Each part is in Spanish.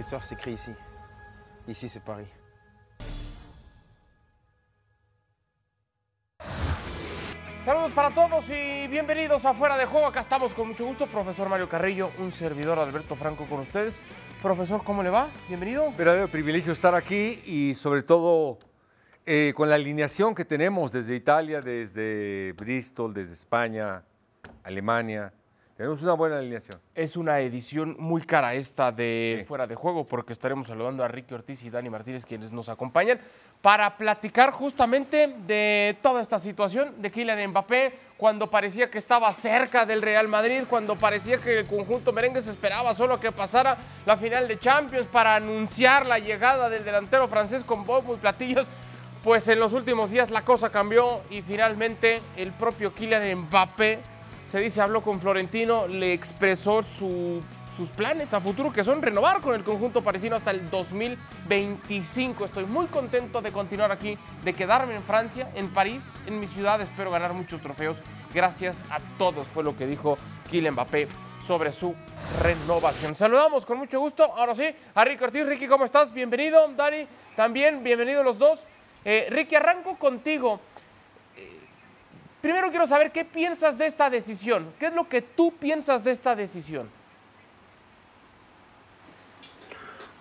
Notre histoire s'écrit ici. Ici, c'est Paris. Saludos para todos y bienvenidos a Fuera de Juego. Acá estamos con mucho gusto. Profesor Mario Carrillo, un servidor Alberto Franco con ustedes. Profesor, ¿cómo le va? Bienvenido. Verdadero privilegio estar aquí y sobre todo eh, con la alineación que tenemos desde Italia, desde Bristol, desde España, Alemania. Tenemos una buena alineación. Es una edición muy cara esta de Fuera de Juego porque estaremos saludando a Ricky Ortiz y Dani Martínez quienes nos acompañan para platicar justamente de toda esta situación de Kylian Mbappé cuando parecía que estaba cerca del Real Madrid, cuando parecía que el conjunto merengue se esperaba solo que pasara la final de Champions para anunciar la llegada del delantero francés con bombos y platillos. Pues en los últimos días la cosa cambió y finalmente el propio Kylian Mbappé se dice habló con Florentino, le expresó su sus planes a futuro, que son renovar con el conjunto parisino hasta el 2025. Estoy muy contento de continuar aquí, de quedarme en Francia, en París, en mi ciudad. Espero ganar muchos trofeos. Gracias a todos, fue lo que dijo Kylian Mbappé sobre su renovación. Saludamos con mucho gusto, ahora sí, a Ricky Ortiz. Ricky, ¿cómo estás? Bienvenido, Dani, también, bienvenidos los dos. Eh, Ricky, arranco contigo. Primero quiero saber qué piensas de esta decisión. ¿Qué es lo que tú piensas de esta decisión?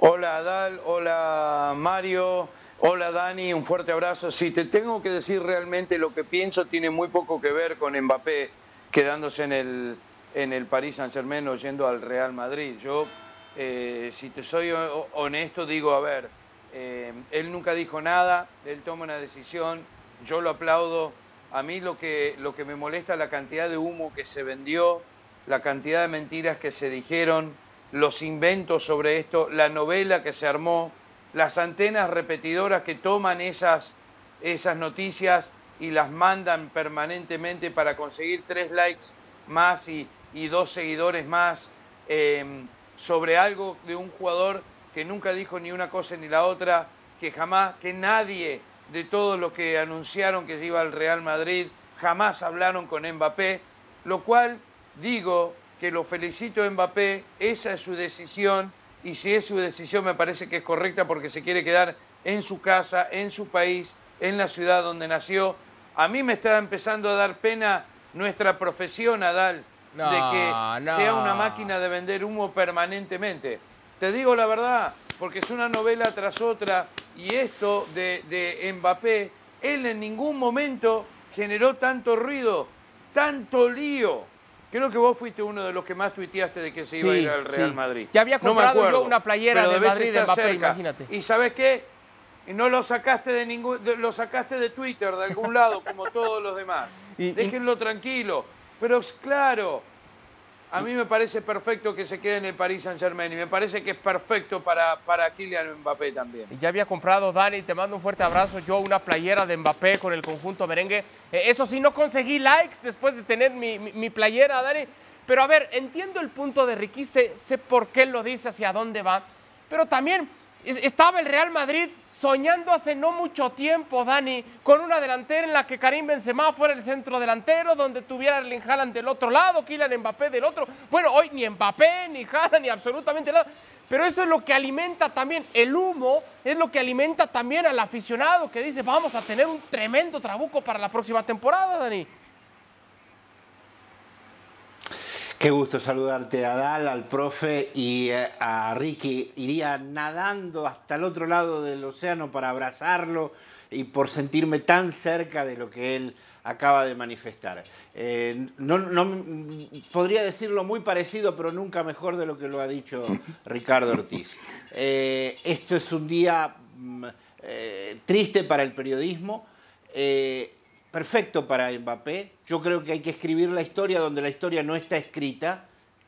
Hola Adal, hola Mario, hola Dani, un fuerte abrazo. Si te tengo que decir realmente lo que pienso, tiene muy poco que ver con Mbappé quedándose en el, en el Paris Saint Germain o yendo al Real Madrid. Yo, eh, si te soy honesto, digo, a ver, eh, él nunca dijo nada, él toma una decisión, yo lo aplaudo. A mí lo que, lo que me molesta es la cantidad de humo que se vendió, la cantidad de mentiras que se dijeron los inventos sobre esto, la novela que se armó, las antenas repetidoras que toman esas, esas noticias y las mandan permanentemente para conseguir tres likes más y, dos seguidores más em, sobre algo de un jugador que nunca dijo ni una cosa ni la otra, que jamás, que nadie de todos los que anunciaron que se iba al Real Madrid jamás hablaron con Mbappé, lo cual digo que lo felicito a Mbappé, esa es su decisión y si es su decisión me parece que es correcta porque se quiere quedar en su casa, en su país, en la ciudad donde nació. A mí me está empezando a dar pena nuestra profesión, Adal, de que sea una máquina de vender humo permanentemente. Te digo la verdad, porque es una novela tras otra y esto de, de Mbappé, él en ningún momento generó tanto ruido, tanto lío Creo que vos fuiste uno de los que más tuiteaste de que se iba a ir al Real Madrid. Ya había comprado yo una playera de Madrid de Mbappé, imagínate. Y ¿sabes qué? No lo sacaste de ningún lo sacaste de Twitter de algún lado como todos los demás. Déjenlo tranquilo. Pero claro, a mí me parece perfecto que se quede en el Paris Saint Germain y me parece que es perfecto para, para Kylian Mbappé también. Ya había comprado, Dani, te mando un fuerte abrazo. Yo una playera de Mbappé con el conjunto merengue. Eh, eso sí, no conseguí likes después de tener mi, playera, Dani. Pero a ver, entiendo el punto de Ricky, sé, sé por qué lo dice, hacia dónde va. Pero también estaba el Real Madrid soñando hace no mucho tiempo, Dani, con una delantera en la que Karim Benzema fuera el centro delantero, donde tuviera Erling Haaland del otro lado, Kylian Mbappé del otro. Bueno, hoy ni Mbappé, ni Haaland, ni absolutamente nada. Pero eso es lo que alimenta también, el humo es lo que alimenta también al aficionado que dice, vamos a tener un tremendo trabuco para la próxima temporada, Dani. Qué gusto saludarte a Dal, al profe y eh, a Ricky. Iría nadando hasta el otro lado del océano para abrazarlo y por sentirme tan cerca de lo que él acaba de manifestar. Eh, no, podría decirlo muy parecido, pero nunca mejor de lo que lo ha dicho Ricardo Ortiz. Eh, esto es un día mm, triste para el periodismo perfecto para Mbappé. Yo creo que hay que escribir la historia donde la historia no está escrita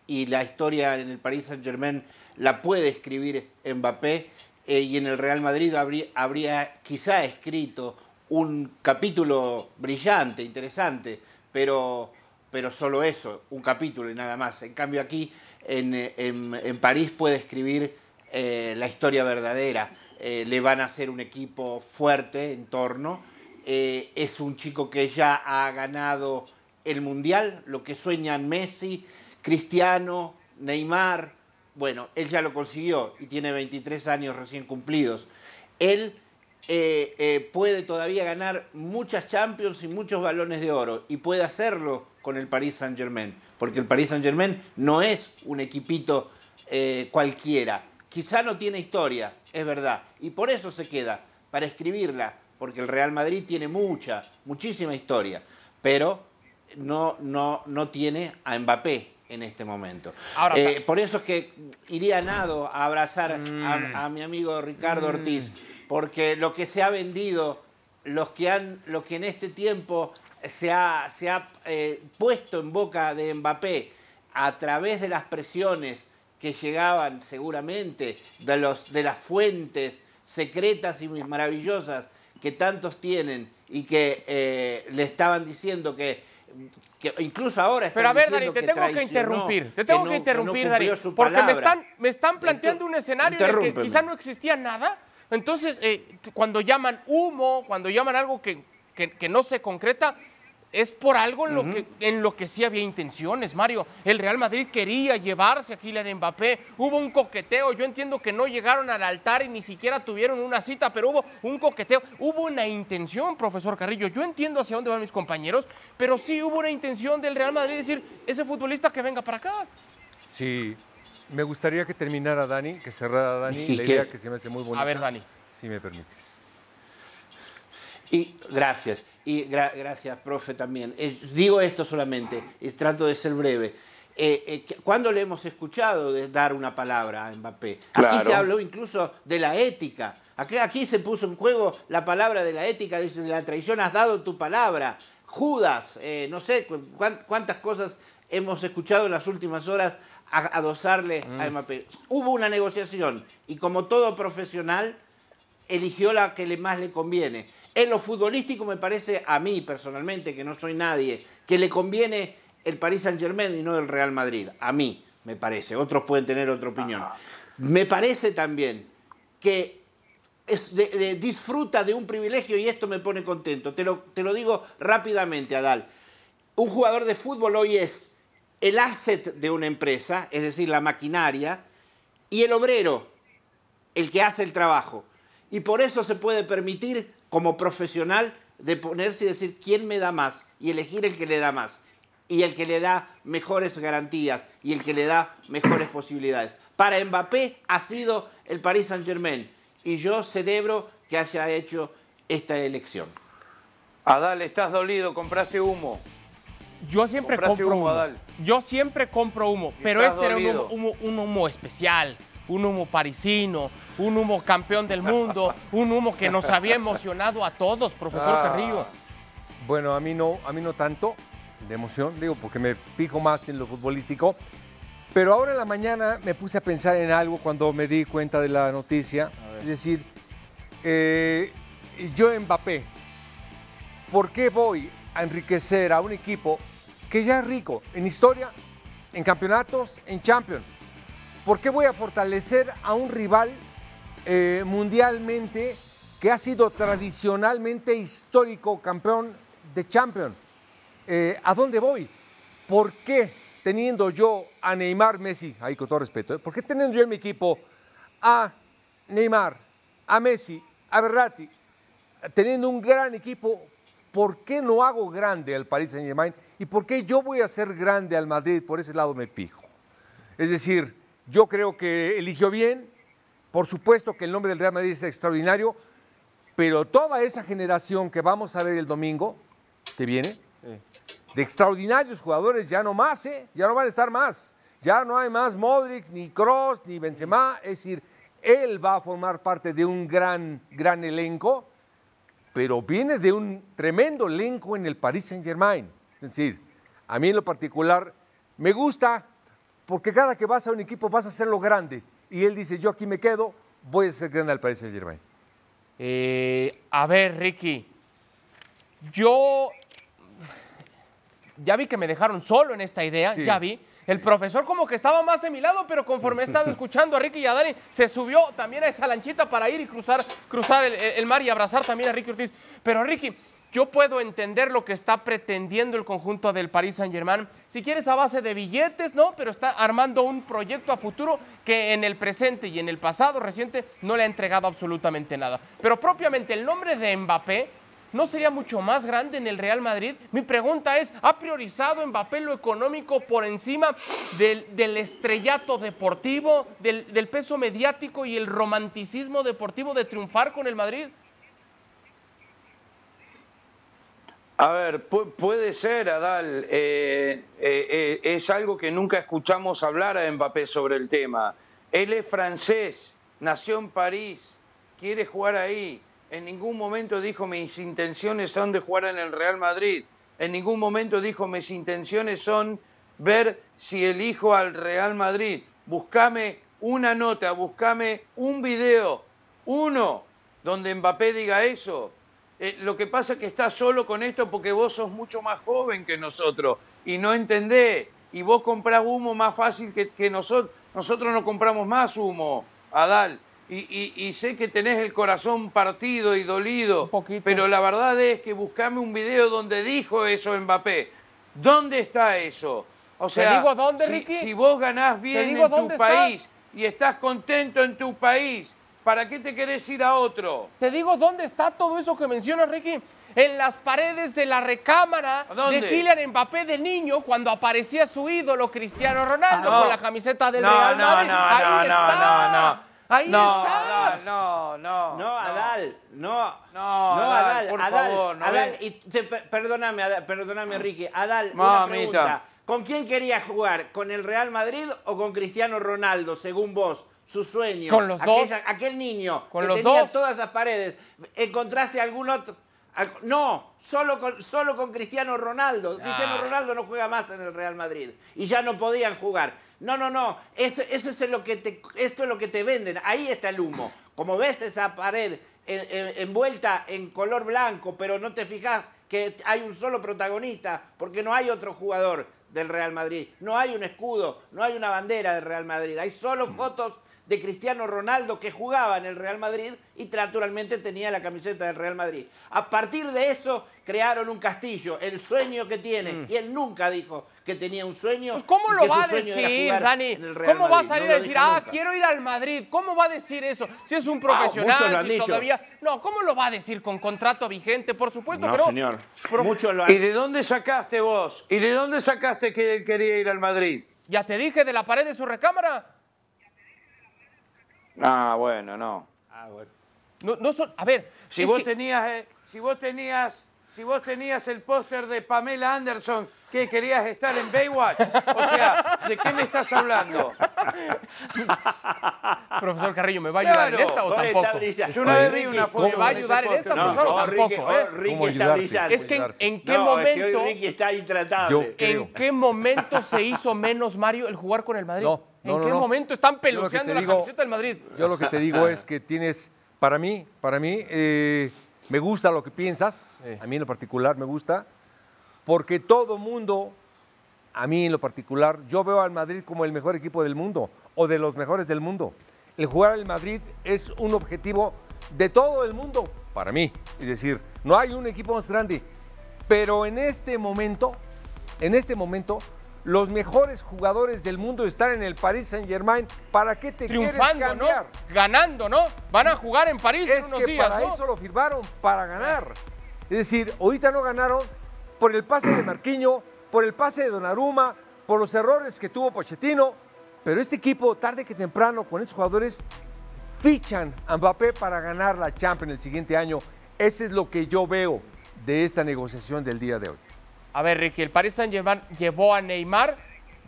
y la historia en el Paris Saint-Germain la puede escribir Mbappé eh, y en el Real Madrid habría, quizá escrito un capítulo brillante, interesante, pero, pero solo eso, un capítulo y nada más. En cambio aquí en, París puede escribir eh, la historia verdadera. Eh, le van a hacer un equipo fuerte en torno eh, es un chico que ya ha ganado el Mundial, lo que sueñan Messi, Cristiano, Neymar, Bueno, él ya lo consiguió y tiene 23 años recién cumplidos. Él eh, eh, puede todavía ganar muchas Champions y muchos balones de oro y puede hacerlo con el Paris Saint Germain, porque el Paris Saint Germain no es un equipito cualquiera. Quizá no tiene historia, es verdad, y por eso se queda, para escribirla, porque el Real Madrid tiene mucha, muchísima historia, pero no, no, no tiene a Mbappé en este momento. por eso es que iría nado a abrazar a, mi amigo Ricardo mm. Ortiz porque lo que se ha vendido, los que, han, lo que en este tiempo se ha, se ha eh, puesto en boca de Mbappé a través de las presiones que llegaban seguramente de, los, de las fuentes secretas y maravillosas que tantos tienen y que eh, le estaban diciendo que, incluso ahora están Pero a ver, Dani, te tengo que interrumpir, te tengo que, interrumpir, Dani, porque me están, me están planteando un escenario en el que quizá no existía nada. Entonces, eh, cuando llaman humo, cuando llaman algo que, no se concreta, es por algo en lo, que, en lo que sí había intenciones, Mario. El Real Madrid quería llevarse a Kylian Mbappé. Hubo un coqueteo. Yo entiendo que no llegaron al altar y ni siquiera tuvieron una cita, pero hubo un coqueteo. Hubo una intención, profesor Carrillo. Yo entiendo hacia dónde van mis compañeros, pero sí hubo una intención del Real Madrid de decir, ese futbolista que venga para acá. Sí, me gustaría que terminara Dani, que cerrara Dani, la idea que se me hace muy bonita. A ver, Dani. Si me permites. Y gracias, y gracias, profe, también. Eh, digo esto solamente, y trato de ser breve. Eh, eh, ¿Cuándo le hemos escuchado de dar una palabra a Mbappé? Aquí se habló incluso de la ética. Aquí, aquí se puso en juego la palabra de la ética, dice, de la traición has dado tu palabra. Judas, no sé cuántas cosas hemos escuchado en las últimas horas a adosarle a mm. Mbappé. Hubo una negociación y como todo profesional eligió la que más le conviene. En lo futbolístico me parece a mí personalmente, que no soy nadie, que le conviene el Paris Saint Germain y no el Real Madrid. A mí me parece. Otros pueden tener otra opinión. Me parece también que disfruta de un privilegio y esto me pone contento. Te lo, te lo digo rápidamente, Adal. Un jugador de fútbol hoy es el asset de una empresa, es decir, la maquinaria, y el obrero, el que hace el trabajo. Y por eso se puede permitir, como profesional, de ponerse y decir quién me da más y elegir el que le da más y el que le da mejores garantías y el que le da mejores posibilidades. Para Mbappé ha sido el Paris Saint-Germain y yo celebro que haya hecho esta elección. Adal, estás dolido, compraste humo. Yo siempre compro humo. Yo siempre compro humo, pero este era un humo, especial, un humo parisino, un humo campeón del mundo, un humo que nos había emocionado a todos, profesor ah. Carrillo. Bueno, a mí no, a mí no tanto de emoción, digo, porque me fijo más en lo futbolístico. Pero ahora en la mañana me puse a pensar en algo cuando me di cuenta de la noticia. Es decir, eh, yo Mbappé, ¿por qué voy a enriquecer a un equipo que ya es rico en historia, en campeonatos, en Champions. ¿Por qué voy a fortalecer a un rival eh, mundialmente que ha sido tradicionalmente histórico campeón de Champions? Eh, ¿A dónde voy? ¿Por qué teniendo yo a Neymar, Messi, ahí con todo respeto, ¿eh? ¿por qué teniendo yo en mi equipo a Neymar, a Messi, a Berratti, teniendo un gran equipo, ¿por qué no hago grande al Paris Saint Germain? ¿Y por qué yo voy a ser grande al Madrid? Por ese lado me fijo. Es decir, yo creo que eligió bien, por supuesto que el nombre del Real Madrid es extraordinario, pero toda esa generación que vamos a ver el domingo, que viene, de extraordinarios jugadores, ya no más, ¿eh? ya no van a estar más. Ya no hay más Modric, ni Cross, ni Benzema. Es decir, él va a formar parte de un gran, gran elenco pero viene de un tremendo elenco en el Paris Saint Germain. Es decir, a mí en lo particular me gusta porque cada que vas a un equipo vas a hacerlo grande. Y él dice, yo aquí me quedo, voy a ser grande al Paris Saint Germain. Eh, a ver, Ricky, yo ya vi que me dejaron solo en esta idea, ya vi. El profesor como que estaba más de mi lado, pero conforme he estado escuchando a Ricky y a Dani, se subió también a esa lanchita para ir y cruzar, cruzar el, mar y abrazar también a Ricky Ortiz. Pero Ricky, yo puedo entender lo que está pretendiendo el conjunto del Paris Saint-Germain. Si quieres a base de billetes, ¿no? Pero está armando un proyecto a futuro que en el presente y en el pasado reciente no le ha entregado absolutamente nada. Pero propiamente el nombre de Mbappé ¿No sería mucho más grande en el Real Madrid? Mi pregunta es, ¿ha priorizado Mbappé lo económico por encima del, estrellato deportivo, del, del, peso mediático y el romanticismo deportivo de triunfar con el Madrid? A ver, puede ser, Adal. Eh, eh, eh, es algo que nunca escuchamos hablar a Mbappé sobre el tema. Él es francés, nació en París, quiere jugar ahí. En ningún momento dijo mis intenciones son de jugar en el Real Madrid. En ningún momento dijo mis intenciones son ver si elijo al Real Madrid. Buscame una nota, buscame un video, uno, donde Mbappé diga eso eh, lo que pasa es que estás solo con esto porque vos sos mucho más joven que nosotros y no entendés. Y vos comprás humo más fácil que, nosotros. Nosotros no compramos más humo, Adal. Y, y, sé que tenés el corazón partido y dolido, pero la verdad es que buscame un video donde dijo eso Mbappé. ¿Dónde está eso? O sea, digo dónde, Ricky? si, vos ganás bien en tu país y estás contento en tu país ¿Para qué te querés ir a otro? Te digo, ¿dónde está todo eso que mencionas, Ricky? En las paredes de la recámara de Kylian Mbappé de niño, cuando aparecía su ídolo Cristiano Ronaldo con la camiseta del Real Madrid. No, Ahí no, está. no, no, Ahí no, está. no, no, no. Adal, no. No, no Adal, por favor. No Adal, y perdóname, perdóname, Ricky. Adal, una pregunta. ¿Con quién querías jugar? ¿Con el Real Madrid o con Cristiano Ronaldo, según vos? Su sueño. Con los aquel, dos. Aquel niño con que tenía todas esas paredes. ¿Encontraste algún otro? No, solo con, solo con Cristiano Ronaldo. Ah. Cristiano Ronaldo no juega más en el Real Madrid. Y ya no podían jugar. No, no, no. Ese, es lo que te, esto es lo que te venden. Ahí está el humo. Como ves esa pared envuelta en color blanco, pero no te fijas que hay un solo protagonista, porque no hay otro jugador del Real Madrid. No hay un escudo, no hay una bandera del Real Madrid. Hay solo fotos de Cristiano Ronaldo que jugaba en el Real Madrid y naturalmente tenía la camiseta del Real Madrid. A partir de eso crearon un castillo, el sueño que tiene. Mm. Y él nunca dijo que tenía un sueño. Pues ¿Cómo lo va a decir, Dani? ¿Cómo va a salir a decir, ah, quiero ir al Madrid? ¿Cómo va a decir eso? Si es un ah, profesional, si todavía. No, ¿cómo lo va a decir con contrato vigente? Por supuesto no, no. señor. ¿Y de dónde sacaste vos? ¿Y de dónde sacaste que él quería ir al Madrid? Ya te dije, de la pared de su recámara. Ah, bueno, no. Ah, bueno. No, no son, a ver, si vos tenías, eh, si vos tenías, si vos tenías el póster de Pamela Anderson, ¿qué querías estar en Baywatch? O sea, ¿de qué me estás hablando? profesor Carrillo, ¿me va a ayudar en esta o tampoco? Yo una vez vi una foto. ¿Me va a ayudar en esta, profesor, o tampoco? ¿eh? Ricky está brillante. Es que en, qué momento. Es que Ricky está intratable. ¿En qué momento se hizo menos Mario el jugar con el Madrid? No. ¿En qué momento están peluceando la camiseta del Madrid? Yo lo que te digo es que tienes, para mí, para mí, eh, me gusta lo que piensas, a mí en lo particular me gusta, porque todo mundo, a mí en lo particular, yo veo al Madrid como el mejor equipo del mundo o de los mejores del mundo. El jugar al Madrid es un objetivo de todo el mundo, para mí. Es decir, no hay un equipo más grande, pero en este momento, en este momento, los mejores jugadores del mundo están en el Paris Saint Germain. ¿Para qué te Triunfando, quieres cambiar? ¿no? Ganando, ¿no? Van a jugar en París es en unos que Para eso lo firmaron, para ganar. Es decir, ahorita no ganaron por el pase de Marquinho, por el pase de Donnarumma, por los errores que tuvo Pochettino. Pero este equipo, tarde que temprano, con estos jugadores, fichan a Mbappé para ganar la Champions el siguiente año. Ese es lo que yo veo de esta negociación del día de hoy. A ver, Ricky, el Paris Saint-Germain llevó a Neymar,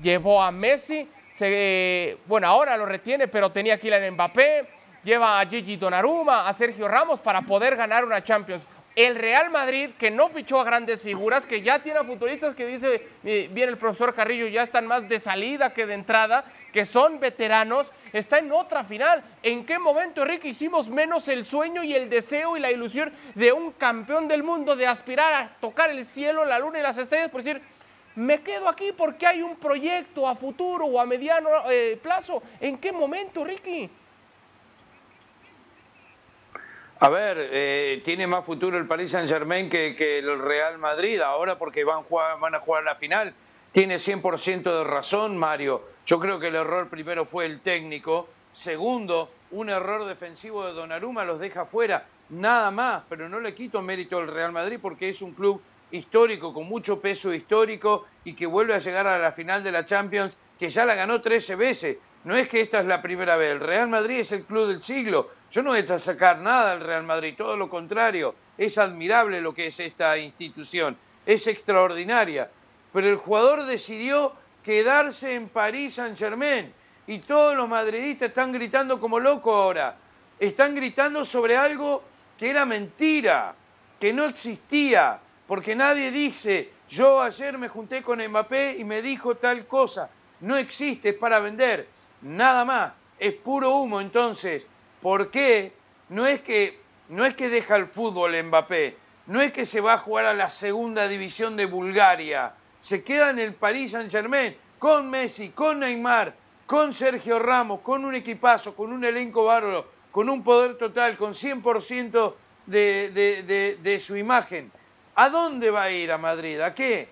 llevó a Messi, se, bueno, ahora lo retiene, pero tenía que ir Mbappé, lleva a Gigi Donnarumma, a Sergio Ramos para poder ganar una Champions. El Real Madrid, que no fichó a grandes figuras, que ya tiene a futuristas que dice, bien el profesor Carrillo, ya están más de salida que de entrada, que son veteranos, está en otra final. ¿En qué momento, Enrique, hicimos menos el sueño y el deseo y la ilusión de un campeón del mundo de aspirar a tocar el cielo, la luna y las estrellas por decir, me quedo aquí porque hay un proyecto a futuro o a mediano eh, plazo? ¿En qué momento, Ricky? A ver, eh, tiene más futuro el Paris Saint Germain que, el Real Madrid ahora porque van, jugar- a jugar la final. Tiene 100% de razón, Mario. Yo creo que el error primero fue el técnico. Segundo, un error defensivo de Donnarumma los deja fuera. Nada más, pero no le quito mérito al Real Madrid porque es un club histórico, con mucho peso histórico y que vuelve a llegar a la final de la Champions, que ya la ganó 13 veces. No es que esta es la primera vez. El Real Madrid es el club del siglo. Yo no voy a sacar nada al Real Madrid, todo lo contrario. Es admirable lo que es esta institución. Es extraordinaria. Pero el jugador decidió quedarse en París Saint Germain. Y todos los madridistas están gritando como locos ahora. Están gritando sobre algo que era mentira, que no existía. Porque nadie dice, yo ayer me junté con Mbappé y me dijo tal cosa. No existe, es para vender. Nada más. Es puro humo. Entonces, ¿por qué? No es que, no es que deja el fútbol Mbappé. No es que se va a jugar a la segunda división de Bulgaria. Se queda en el Paris Saint Germain con Messi, con Neymar, con Sergio Ramos, con un equipazo, con un elenco bárbaro, con un poder total, con 100% de, de- de- de su imagen. ¿A dónde va a ir a Madrid? ¿A qué?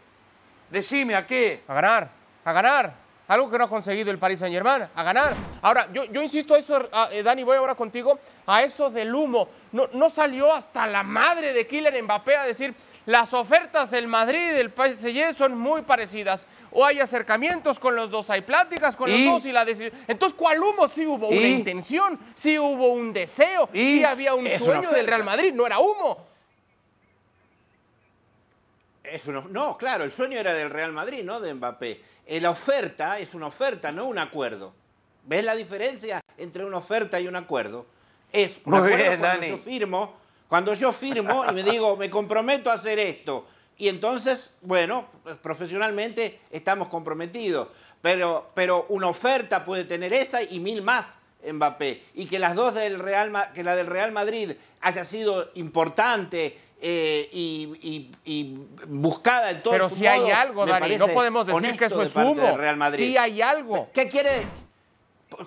Decime, ¿a qué? A ganar, a ganar. Algo que no ha conseguido el Paris Saint Germain, a ganar. Ahora, yo, yo insisto a eso, eh, Dani, voy ahora contigo, a eso del humo. No, no salió hasta la madre de Kylian Mbappé a decir, las ofertas del Madrid y del PSG son muy parecidas. O hay acercamientos con los dos, hay pláticas con ¿Y? los dos y la decisión. Entonces, ¿cuál humo? Sí hubo una intención, sí hubo un deseo, ¿Y? sí había un Es sueño del. Real Madrid, no era humo. Es no, claro, el sueño era del Real Madrid, no de Mbappé. Eh, la oferta es una oferta, no un acuerdo. ¿Ves la diferencia entre una oferta y un acuerdo? Es un Muy acuerdo bien, cuando Dani. yo firmo, cuando yo firmo y me digo, me comprometo a hacer esto. Y entonces, bueno, pues, profesionalmente estamos comprometidos. Pero, pero una oferta puede tener esa y mil más Mbappé. Y que las dos del Real, que la del Real Madrid haya sido importante eh, y, y- y buscada en todo Pero su si hay algo, Dani, no podemos decir que eso es humo. Real Madrid. Sí hay algo. ¿Qué quiere?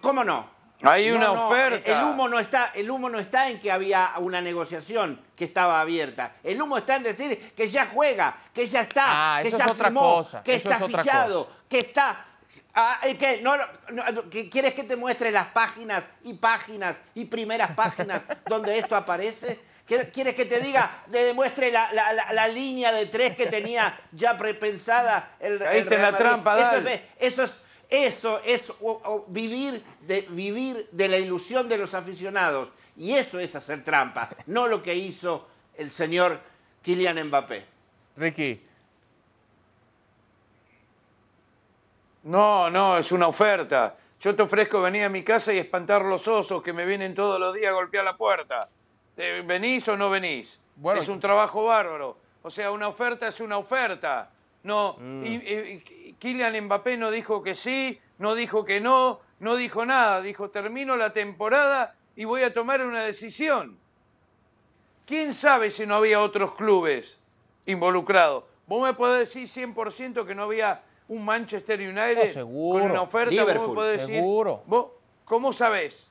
¿Cómo no? Hay No, una no, oferta. El humo, no está, el humo no está en que había una negociación que estaba abierta. El humo está en decir que ya juega, que ya está, Ah, que eso ya es otra firmó, cosa, que eso está es fichado, que está... Ah, eh, ¿qué? No, no, no, que ¿Quieres que te muestre las páginas y páginas y primeras páginas donde esto aparece? ¿Quieres que te diga, te demuestre la, la- la- la línea de tres que tenía ya prepensada el, el en Real la Madrid? trampa, Eso es, eso es, eso es o- o vivir, de, vivir de la ilusión de los aficionados. Y eso es hacer trampa, no lo que hizo el señor Kylian Mbappé. Ricky, No, no, es una oferta. Yo te ofrezco venir a mi casa y espantar los osos que me vienen todos los días a golpear la puerta. Eh, ¿Venís o no venís? Bueno. es un trabajo bárbaro. O sea, una oferta es una oferta. No, Mm. y, y- y Kylian Mbappé no dijo que sí, no dijo que no, no dijo nada. Dijo, termino la temporada y voy a tomar una decisión. ¿Quién sabe si no había otros clubes involucrados? Vos me podés decir 100% que no había un Manchester United Oh, con una oferta. Vos Liverpool, me podés decir, seguro. ¿vos cómo sabés?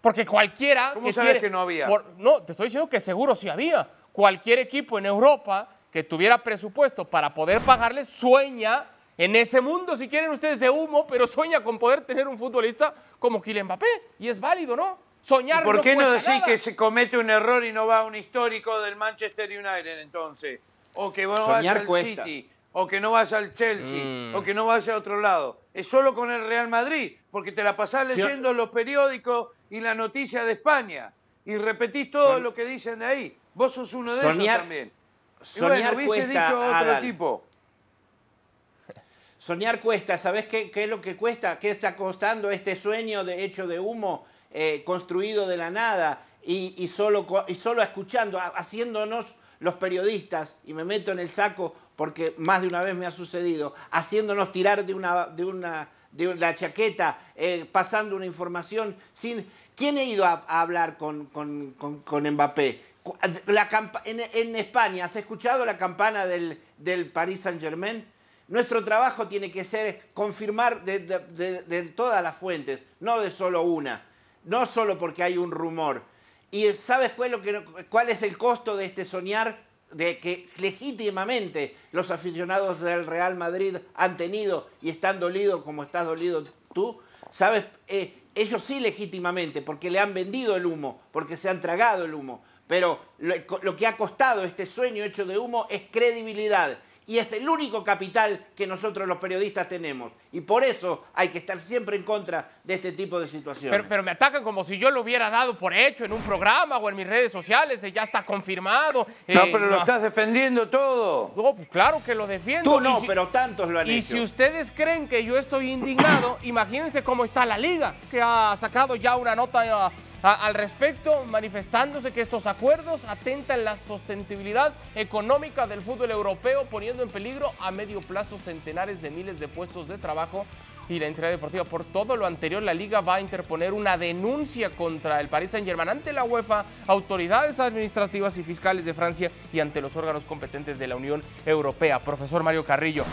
Porque cualquiera. ¿Cómo que sabes quiere- que no había? por- no, te estoy diciendo que seguro sí había. Cualquier equipo en Europa que tuviera presupuesto para poder pagarle sueña en ese mundo, si quieren ustedes, de humo, pero sueña con poder tener un futbolista como Kylian Mbappé. Y es válido, ¿no? Soñar ¿Y ¿Por qué no cuesta decís nada. que se comete un error y no va a un histórico del Manchester United entonces? O que no vaya Soñar al. City, o que no vaya al Chelsea, Mm. o que no vaya a otro lado. Es solo con el Real Madrid, porque te la pasás Sí. leyendo los periódicos y la noticia de España. Y repetís todo lo que dicen de ahí. Vos sos uno de Soñar- ellos también. Y bueno, soñar hubiese cuesta, dicho otro Adal. tipo. Soñar cuesta, ¿sabes qué, qué es lo que cuesta? ¿Qué está costando este sueño de hecho de humo eh, construido de la nada y, y solo, y solo escuchando, ha- haciéndonos los periodistas, y me meto en el saco porque más de una vez me ha sucedido, haciéndonos tirar de una, de una, de la chaqueta, eh, pasando una información sin... ¿Quién ha ido a, hablar con, con, con- con Mbappé? En, España, ¿has escuchado la campana del, del Paris Saint Germain? Nuestro trabajo tiene que ser confirmar de, de- todas las fuentes, no de solo una, no solo porque hay un rumor. ¿Y sabes cuál es el costo de este soñar? De que legítimamente los aficionados del Real Madrid han tenido y están dolidos como estás dolido tú. ¿Sabes? Eh, ellos sí legítimamente, porque le han vendido el humo, porque se han tragado el humo. Pero lo, que ha costado este sueño hecho de humo es credibilidad y es el único capital que nosotros los periodistas tenemos. Y por eso hay que estar siempre en contra de este tipo de situaciones. Pero, me atacan como si yo lo hubiera dado por hecho en un programa o en mis redes sociales, ya está confirmado. No, eh, pero lo estás defendiendo todo. No, pues claro que lo defiendo. Tú no, pero tantos lo han y hecho. Y si ustedes creen que yo estoy indignado, imagínense cómo está la liga, que ha sacado ya una nota al respecto, manifestándose que estos acuerdos atentan la sostenibilidad económica del fútbol europeo, poniendo en peligro a medio plazo centenares de miles de puestos de trabajo y la entidad deportiva. Por todo lo anterior, la liga va a interponer una denuncia contra el Paris Saint-Germain ante la UEFA, autoridades administrativas y fiscales de Francia y ante los órganos competentes de la Unión Europea. Profesor Mario Carrillo,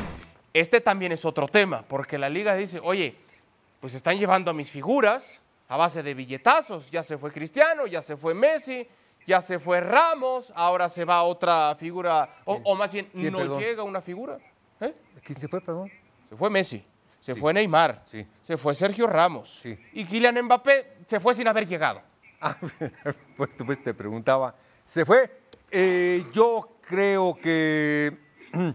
este también es otro tema, porque la liga dice, oye, pues están llevando a mis figuras, a base de billetazos. Ya se fue Cristiano, ya se fue Messi, ya se fue Ramos, ahora se va otra figura, o, más bien no llega una figura. ¿Eh? ¿Quién se fue, perdón? Se fue Messi, se fue Neymar, se fue Sergio Ramos y Kylian Mbappé se fue sin haber llegado. Ah, pues, pues te preguntaba, ¿se fue? Eh, yo creo que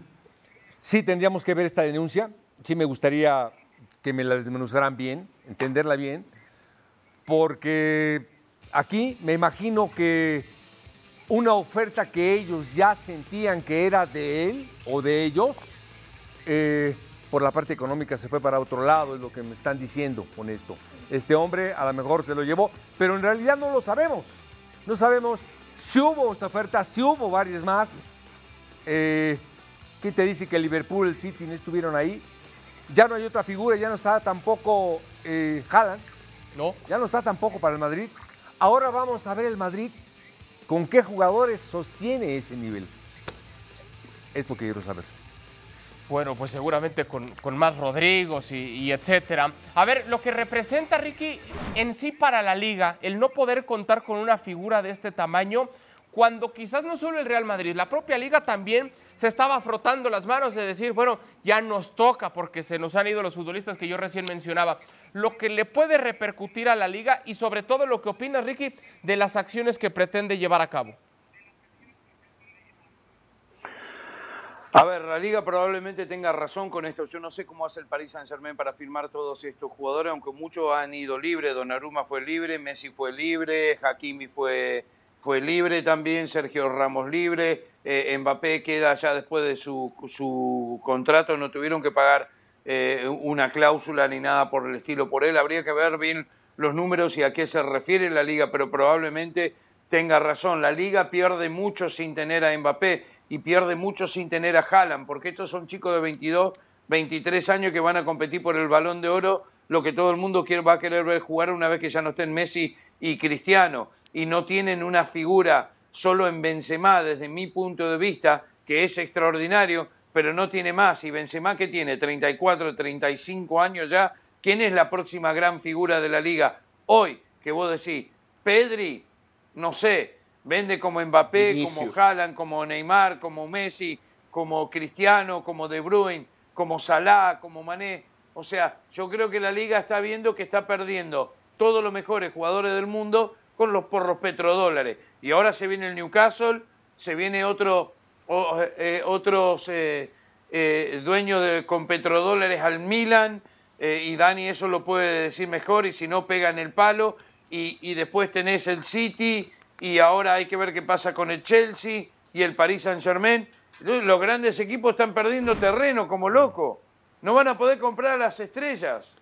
sí tendríamos que ver esta denuncia, sí me gustaría que me la desmenuzaran bien, entenderla bien porque aquí me imagino que una oferta que ellos ya sentían que era de él o de ellos, eh, por la parte económica se fue para otro lado, es lo que me están diciendo con esto. Este hombre a lo mejor se lo llevó, pero en realidad no lo sabemos. No sabemos si hubo esta oferta, si hubo varias más. Eh, ¿Qué te dice que Liverpool, el City no estuvieron ahí? Ya no hay otra figura, ya no está tampoco eh, Haaland. No. Ya no está tampoco para el Madrid. Ahora vamos a ver el Madrid con qué jugadores sostiene ese nivel. Es lo que quiero saber. Bueno, pues seguramente con, más Rodrigos y, y, etcétera. A ver, lo que representa, Ricky, en sí para la liga, el no poder contar con una figura de este tamaño, cuando quizás no solo el Real Madrid, la propia liga también se estaba frotando las manos de decir, bueno, ya nos toca porque se nos han ido los futbolistas que yo recién mencionaba. Lo que le puede repercutir a la liga y sobre todo lo que opina Ricky de las acciones que pretende llevar a cabo. A ver, la liga probablemente tenga razón con esto. Yo no sé cómo hace el Paris Saint Germain para firmar todos estos jugadores, aunque muchos han ido libres. Donnarumma fue libre, Messi fue libre, Hakimi fue, fue libre también, Sergio Ramos libre. Eh, Mbappé queda ya después de su, su contrato, no tuvieron que pagar eh, una cláusula ni nada por el estilo por él. Habría que ver bien los números y a qué se refiere la liga, pero probablemente tenga razón. La liga pierde mucho sin tener a Mbappé y pierde mucho sin tener a Haaland, porque estos son chicos de 22, 23 años que van a competir por el balón de oro, lo que todo el mundo quiere, va a querer ver jugar una vez que ya no estén Messi y Cristiano, y no tienen una figura solo en Benzema, desde mi punto de vista, que es extraordinario, pero no tiene más. Y Benzema, que tiene 34, 35 años ya, ¿quién es la próxima gran figura de la liga? Hoy, que vos decís, Pedri, no sé, vende como Mbappé, como Haaland, como Neymar, como Messi, como Cristiano, como De Bruyne, como Salah, como Mané. O sea, yo creo que la liga está viendo que está perdiendo todos los mejores jugadores del mundo con los porros petrodólares. Y ahora se viene el Newcastle, se viene otro, eh, otros eh, eh, dueños con petrodólares al Milan, y Dani eso lo puede decir mejor, y si no pegan el palo, y, y después tenés el City, y ahora hay que ver qué pasa con el Chelsea y el Paris Saint Germain. Los grandes equipos están perdiendo terreno como loco. No van a poder comprar a las estrellas.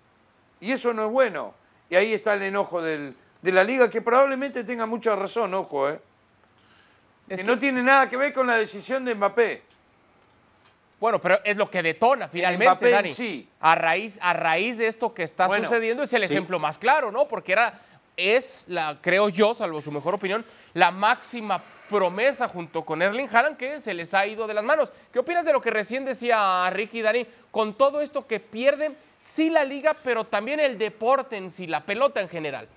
Y eso no es bueno. Y ahí está el enojo del, de la liga que probablemente tenga mucha razón, ojo, ¿eh? Que, no tiene nada que ver con la decisión de Mbappé. Bueno, pero es lo que detona finalmente, Mbappé, Dani. Sí. A raíz, a raíz de esto que está sucediendo es el ejemplo más claro, ¿no? Porque era, es la, creo yo, salvo su mejor opinión, la máxima promesa junto con Erling Haaland que se les ha ido de las manos. ¿Qué opinas de lo que recién decía Ricky Dani? Con todo esto que pierden, sí la liga, pero también el deporte en sí, la pelota en general.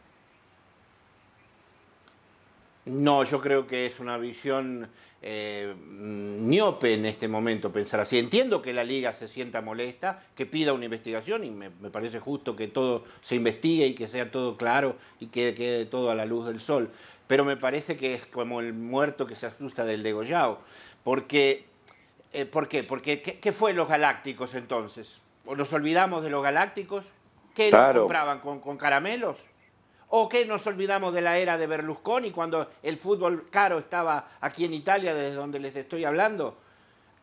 No, yo creo que es una visión eh, miope en este momento pensar así. Entiendo que la liga se sienta molesta, que pida una investigación y me, parece justo que todo se investigue y que sea todo claro y que quede todo a la luz del sol. Pero me parece que es como el muerto que se asusta del degollado. Porque, eh, ¿Por qué? Porque ¿qué, fue los galácticos entonces? ¿Nos olvidamos de los galácticos? ¿Qué nos compraban con, con caramelos? ¿O qué nos olvidamos de la era de Berlusconi cuando el fútbol caro estaba aquí en Italia, desde donde les estoy hablando?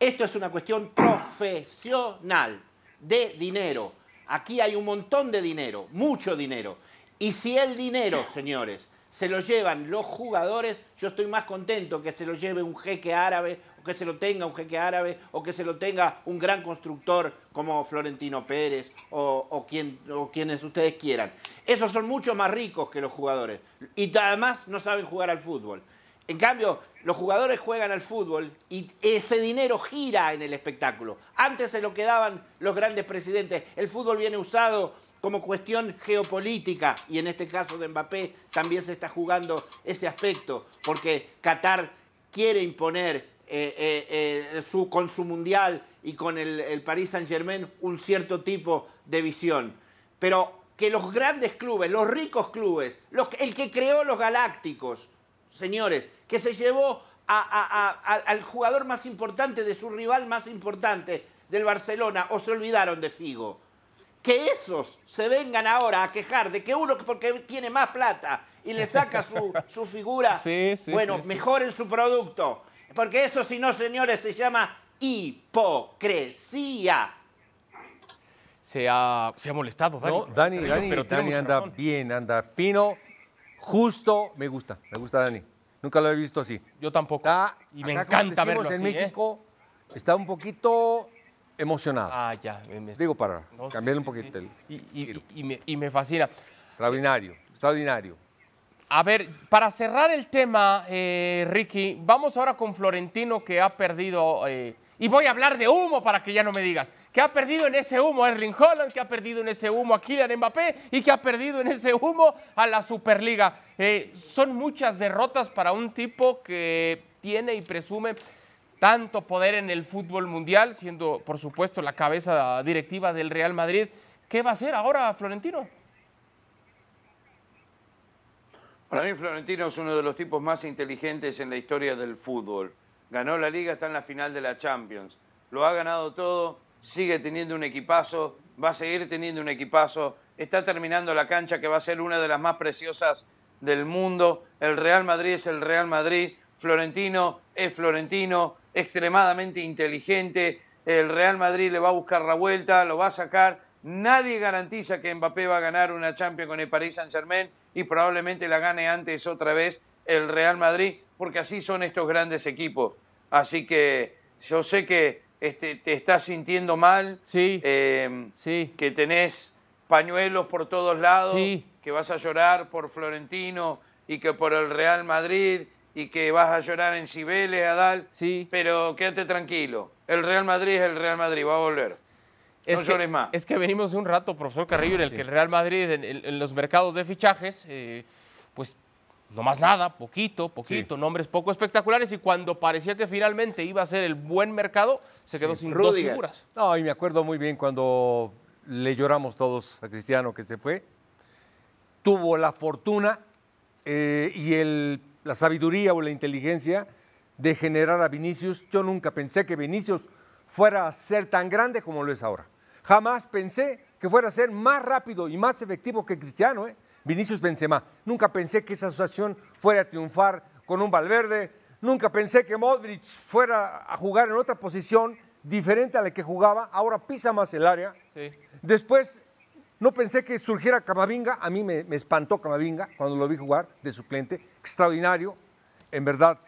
Esto es una cuestión profesional, de dinero. Aquí hay un montón de dinero, mucho dinero. Y si el dinero, señores, se lo llevan los jugadores, yo estoy más contento que se lo lleve un jeque árabe o que se lo tenga un jeque árabe, o que se lo tenga un gran constructor como Florentino Pérez, o, quien, o quienes ustedes quieran. Esos son mucho más ricos que los jugadores. Y además no saben jugar al fútbol. En cambio, los jugadores juegan al fútbol y ese dinero gira en el espectáculo. Antes se lo quedaban los grandes presidentes. El fútbol viene usado como cuestión geopolítica y en este caso de Mbappé también se está jugando ese aspecto porque Qatar quiere imponer eh, eh, eh, su, con su mundial y con el, el Paris Saint Germain un cierto tipo de visión. Pero que los grandes clubes, los ricos clubes, el que creó los Galácticos, señores, que se llevó al jugador más importante de su rival más importante del Barcelona, o se olvidaron de Figo. Que esos se vengan ahora a quejar de que uno, porque tiene más plata y le saca su, figura, bueno, mejoren su producto. Porque eso, si no, señores, se llama hipocresía. Se ha, se ha molestado, Dani. No, Dani, Dani, pero Dani anda bien, anda fino, justo. Me gusta, me gusta Dani. Nunca lo he visto así. Yo tampoco. y me encanta verlo así. en ¿eh? México está un poquito emocionado. Ah, ya. Digo para cambiar un poquito el y, me, y me fascina. Extraordinario, extraordinario. A ver, para cerrar el tema, eh, Ricky, vamos ahora con Florentino que ha perdido, eh, y voy a hablar de humo para que ya no me digas, que ha perdido en ese humo a Erling Holland, que ha perdido en ese humo a Kylian Mbappé y que ha perdido en ese humo a la Superliga. Eh, son muchas derrotas para un tipo que tiene y presume tanto poder en el fútbol mundial, siendo por supuesto la cabeza directiva del Real Madrid. ¿Qué va a hacer ahora Florentino? Para mí Florentino es uno de los tipos más inteligentes en la historia del fútbol. Ganó la liga, está en la final de la Champions. Lo ha ganado todo, sigue teniendo un equipazo, va a seguir teniendo un equipazo. Está terminando la cancha que va a ser una de las más preciosas del mundo. El Real Madrid es el Real Madrid. Florentino es Florentino, extremadamente inteligente. El Real Madrid le va a buscar la vuelta, lo va a sacar. Nadie garantiza que Mbappé va a ganar una Champions con el Paris Saint-Germain y probablemente la gane antes otra vez el Real Madrid, porque así son estos grandes equipos. Así que yo sé que este, te estás sintiendo mal, sí, em, sí. que tenés pañuelos por todos lados, que vas a llorar por Florentino y que por el Real Madrid y que vas a llorar en Cibeles, Adal, sí. pero quédate tranquilo. El Real Madrid es el Real Madrid, va a volver. Es que, más. Es que venimos de un rato, profesor Carrillo, en el que el Real Madrid, en, los mercados de fichajes, eh, pues no más nada, poquito, poquito, nombres poco espectaculares y cuando parecía que finalmente iba a ser el buen mercado, se quedó sin dos figuras. No, y me acuerdo muy bien cuando le lloramos todos a Cristiano que se fue. Tuvo la fortuna eh, y el, la sabiduría o la inteligencia de generar a Vinicius. Yo nunca pensé que Vinicius fuera a ser tan grande como lo es ahora. Jamás pensé que fuera a ser más rápido y más efectivo que Cristiano, ¿eh? Vinicius Benzema. Nunca pensé que esa asociación fuera a triunfar con un Valverde. Nunca pensé que Modric fuera a jugar en otra posición diferente a la que jugaba. Ahora pisa más el área. Después, no pensé que surgiera Camavinga. A mí me, espantó Camavinga cuando lo vi jugar de suplente. Extraordinario. En verdad,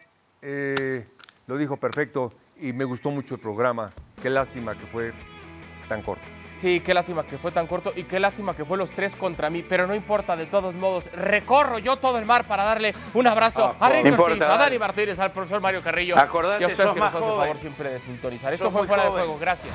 eh, lo dijo perfecto y me gustó mucho el programa. Qué lástima que fue tan corto. Sí, qué lástima que fue tan corto y qué lástima que fue los tres contra mí, pero no importa, de todos modos, recorro yo todo el mar para darle un abrazo ah, a Ricky a Dani Martínez, al profesor Mario Carrillo Acordate, y a ustedes que nos hacen favor siempre de sintonizar. Esto fue Fuera de Juego, gracias.